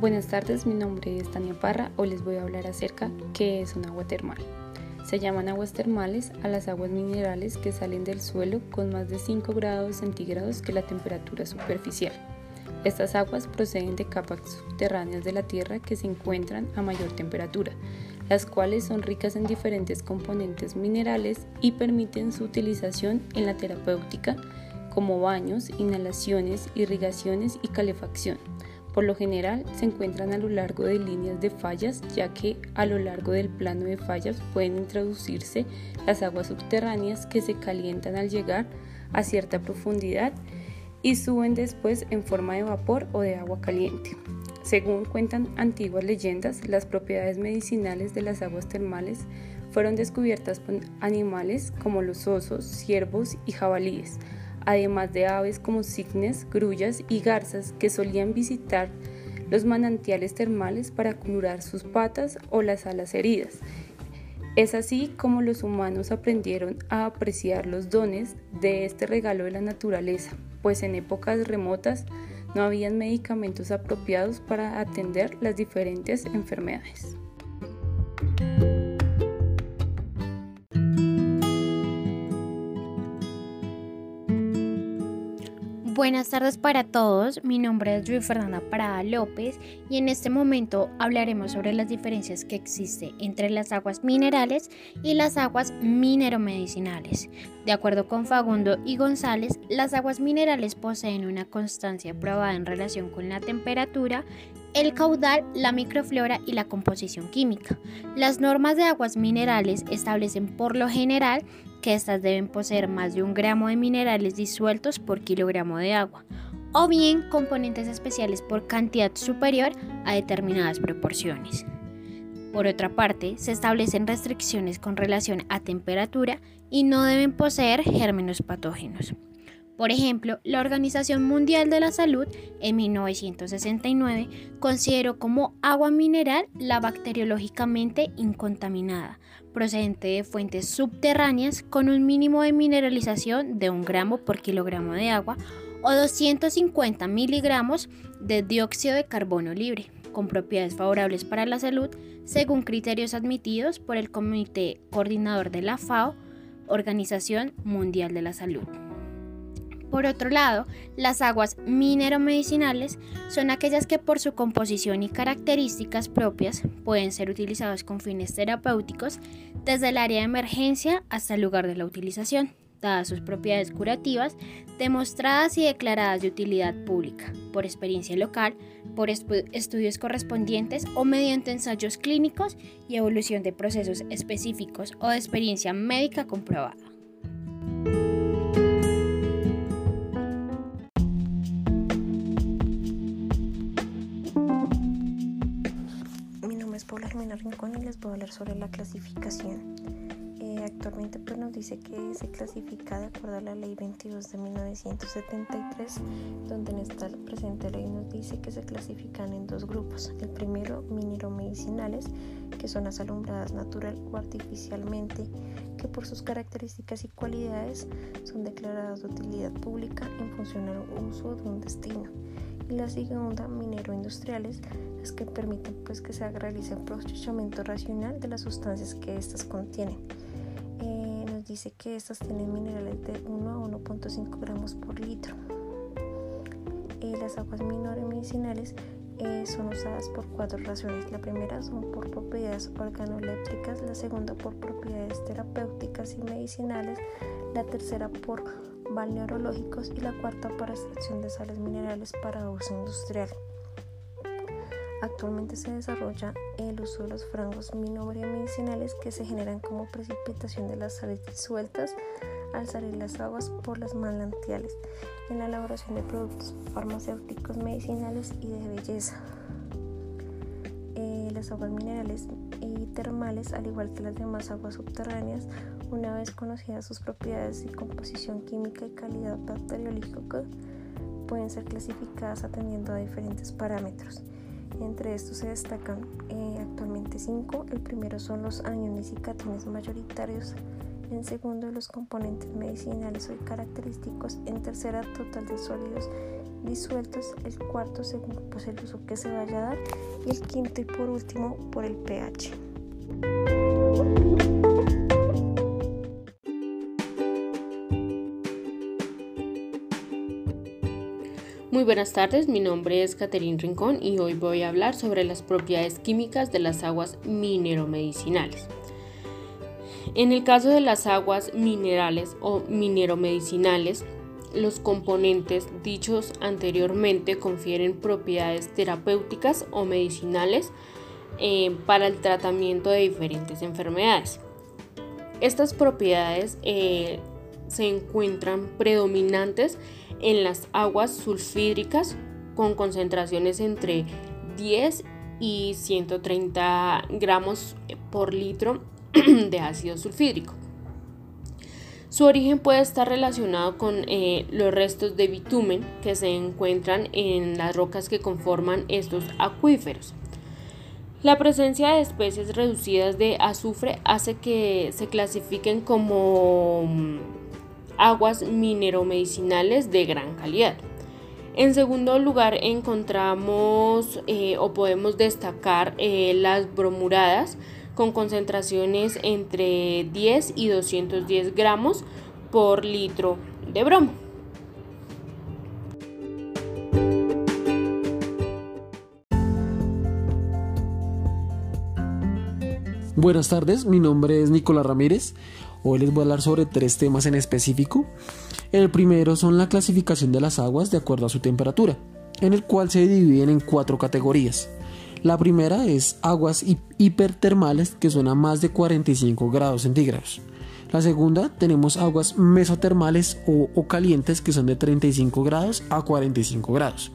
Buenas tardes, mi nombre es Tania Parra. Hoy les voy a hablar acerca qué es un agua termal. Se llaman aguas termales a las aguas minerales que salen del suelo con más de 5 grados centígrados que la temperatura superficial. Estas aguas proceden de capas subterráneas de la Tierra que se encuentran a mayor temperatura, las cuales son ricas en diferentes componentes minerales y permiten su utilización en la terapéutica como baños, inhalaciones, irrigaciones y calefacción. Por lo general se encuentran a lo largo de líneas de fallas, ya que a lo largo del plano de fallas pueden introducirse las aguas subterráneas que se calientan al llegar a cierta profundidad y suben después en forma de vapor o de agua caliente. Según cuentan antiguas leyendas, las propiedades medicinales de las aguas termales fueron descubiertas por animales como los osos, ciervos y jabalíes, además de aves como cisnes, grullas y garzas que solían visitar los manantiales termales para curar sus patas o las alas heridas. Es así como los humanos aprendieron a apreciar los dones de este regalo de la naturaleza, pues en épocas remotas no habían medicamentos apropiados para atender las diferentes enfermedades. Buenas tardes para todos, mi nombre es Luis Fernanda Parada López y en este momento hablaremos sobre las diferencias que existen entre las aguas minerales y las aguas mineromedicinales. De acuerdo con Fagundo y González, las aguas minerales poseen una constancia probada en relación con la temperatura, el caudal, la microflora y la composición química. Las normas de aguas minerales establecen por lo general que éstas deben poseer más de un gramo de minerales disueltos por kilogramo de agua, o bien componentes especiales por cantidad superior a determinadas proporciones. Por otra parte, se establecen restricciones con relación a temperatura y no deben poseer gérmenes patógenos. Por ejemplo, la Organización Mundial de la Salud en 1969 consideró como agua mineral la bacteriológicamente incontaminada, procedente de fuentes subterráneas con un mínimo de mineralización de un gramo por kilogramo de agua o 250 miligramos de dióxido de carbono libre, con propiedades favorables para la salud según criterios admitidos por el Comité Coordinador de la FAO, Organización Mundial de la Salud. Por otro lado, las aguas mineromedicinales son aquellas que por su composición y características propias pueden ser utilizadas con fines terapéuticos desde el área de emergencia hasta el lugar de la utilización, dadas sus propiedades curativas demostradas y declaradas de utilidad pública, por experiencia local, por estudios correspondientes o mediante ensayos clínicos y evolución de procesos específicos o de experiencia médica comprobada. Rincón y les voy a hablar sobre la clasificación. Eh, actualmente pues nos dice que se clasifica de acuerdo a la ley 22 de 1973, donde en esta presente ley nos dice que se clasifican en dos grupos. El primero, mineromedicinales, que son las alumbradas natural o artificialmente, que por sus características y cualidades son declaradas de utilidad pública en función al uso de un destino. Y la segunda, mineroindustriales, es que permiten pues, que se realice un procesamiento racional de las sustancias que éstas contienen. Eh, nos dice que estas tienen minerales de 1 a 1.5 gramos por litro. Eh, las aguas minores medicinales eh, son usadas por cuatro razones. La primera son por propiedades organolépticas, la segunda por propiedades terapéuticas y medicinales, la tercera por balneológicos y la cuarta para extracción de sales minerales para uso industrial. Actualmente se desarrolla el uso de los frangos medicinales que se generan como precipitación de las sales disueltas al salir las aguas por las manantiales en la elaboración de productos farmacéuticos medicinales y de belleza. Eh, las aguas minerales termales, al igual que las demás aguas subterráneas, una vez conocidas sus propiedades y composición química y calidad bacteriológica, pueden ser clasificadas atendiendo a diferentes parámetros. Entre estos se destacan eh, actualmente cinco. El primero son los aniones y cationes mayoritarios En segundo, los componentes medicinales o característicos. En tercera, total de sólidos disueltos. El cuarto, según pues, el uso que se vaya a dar. Y el quinto y por último, por el pH. Muy buenas tardes, mi nombre es Caterín Rincón y hoy voy a hablar sobre las propiedades químicas de las aguas mineromedicinales. En el caso de las aguas minerales o mineromedicinales, los componentes dichos anteriormente confieren propiedades terapéuticas o medicinales eh, para el tratamiento de diferentes enfermedades. Estas propiedades eh, se encuentran predominantes en las aguas sulfídricas con concentraciones entre 10 y 130 gramos por litro de ácido sulfídrico. Su origen puede estar relacionado con eh, los restos de bitumen que se encuentran en las rocas que conforman estos acuíferos. La presencia de especies reducidas de azufre hace que se clasifiquen como mm, aguas mineromedicinales de gran calidad. En segundo lugar encontramos eh, o podemos destacar eh, las bromuradas con concentraciones entre 10 y 210 gramos por litro de bromo. Buenas tardes, mi nombre es Nicolás Ramírez. Hoy les voy a hablar sobre tres temas en específico. El primero son la clasificación de las aguas de acuerdo a su temperatura, en el cual se dividen en cuatro categorías. La primera es aguas hipertermales que son a más de 45 grados centígrados. La segunda tenemos aguas mesotermales o, o calientes que son de 35 grados a 45 grados.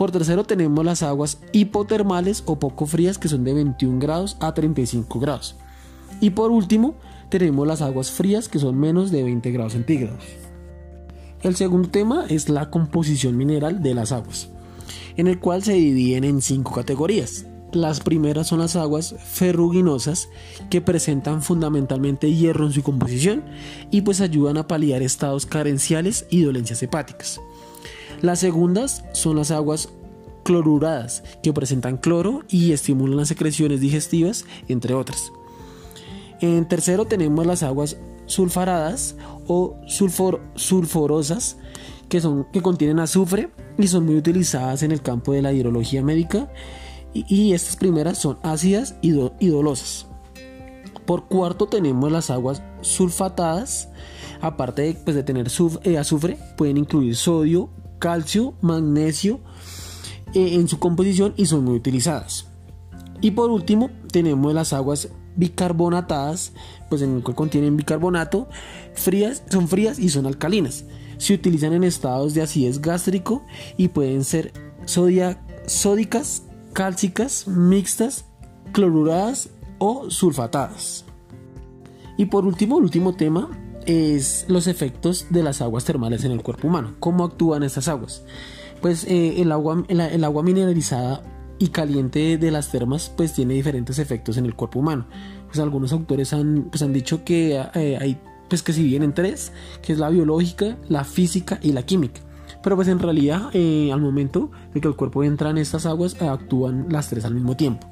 Por tercero tenemos las aguas hipotermales o poco frías que son de 21 grados a 35 grados. Y por último tenemos las aguas frías que son menos de 20 grados centígrados. El segundo tema es la composición mineral de las aguas, en el cual se dividen en cinco categorías. Las primeras son las aguas ferruginosas que presentan fundamentalmente hierro en su composición y pues ayudan a paliar estados carenciales y dolencias hepáticas. Las segundas son las aguas cloruradas que presentan cloro y estimulan las secreciones digestivas, entre otras. En tercero tenemos las aguas sulfaradas o sulforosas que, son, que contienen azufre y son muy utilizadas en el campo de la hidrología médica y, estas primeras son ácidas y, dolosas. Por cuarto tenemos las aguas sulfatadas, aparte de, pues, de tener eh, azufre, pueden incluir sodio, calcio, magnesio eh, en su composición y son muy utilizadas. Y por último tenemos las aguas bicarbonatadas, pues en el cual contienen bicarbonato, frías, son frías y son alcalinas. Se utilizan en estados de acidez gástrico y pueden ser sódicas, cálcicas, mixtas, cloruradas o sulfatadas. Y por último, el último tema es los efectos de las aguas termales en el cuerpo humano. ¿Cómo actúan estas aguas? Pues eh, el, agua, el agua mineralizada y caliente de las termas pues tiene diferentes efectos en el cuerpo humano. Pues algunos autores han, pues, han dicho que eh, hay pues que si vienen tres, que es la biológica, la física y la química. Pero pues en realidad eh, al momento de que el cuerpo entra en estas aguas actúan las tres al mismo tiempo.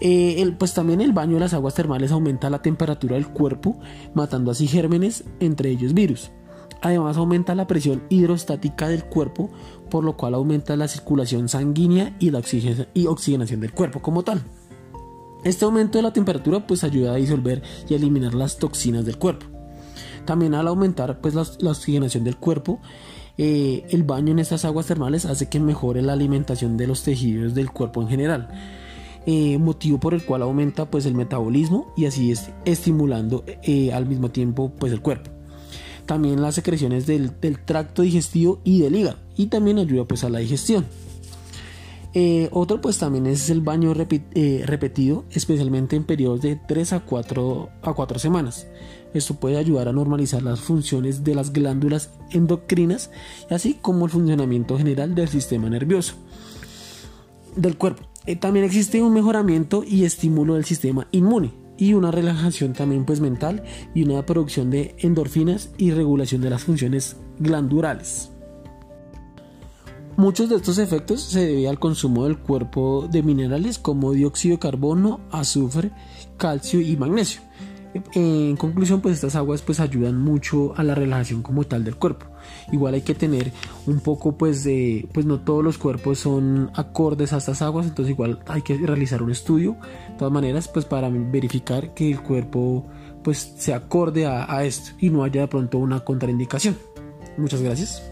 El, pues también el baño de las aguas termales aumenta la temperatura del cuerpo, matando así gérmenes, entre ellos virus. Además aumenta la presión hidrostática del cuerpo, por lo cual aumenta la circulación sanguínea y la oxigenación del cuerpo como tal. Este aumento de la temperatura pues ayuda a disolver y eliminar las toxinas del cuerpo. También al aumentar pues la, oxigenación del cuerpo, eh, el baño en estas aguas termales hace que mejore la alimentación de los tejidos del cuerpo en general. Eh, motivo por el cual aumenta pues el metabolismo y así es estimulando eh, al mismo tiempo pues el cuerpo también las secreciones del, tracto digestivo y del hígado y también ayuda pues a la digestión. Eh, otro pues también es el baño repetido, especialmente en periodos de 3 a 4, a 4 semanas. Esto puede ayudar a normalizar las funciones de las glándulas endocrinas, así como el funcionamiento general del sistema nervioso del cuerpo. Eh, también existe un mejoramiento y estímulo del sistema inmune y una relajación también pues mental y una producción de endorfinas y regulación de las funciones glandulares. Muchos de estos efectos se deben al consumo del cuerpo de minerales como dióxido de carbono, azufre, calcio y magnesio. En conclusión, pues estas aguas pues ayudan mucho a la relajación como tal del cuerpo. Igual hay que tener un poco pues de, pues no todos los cuerpos son acordes a estas aguas, entonces igual hay que realizar un estudio, de todas maneras pues para verificar que el cuerpo pues se acorde a, a esto y no haya de pronto una contraindicación. Muchas gracias.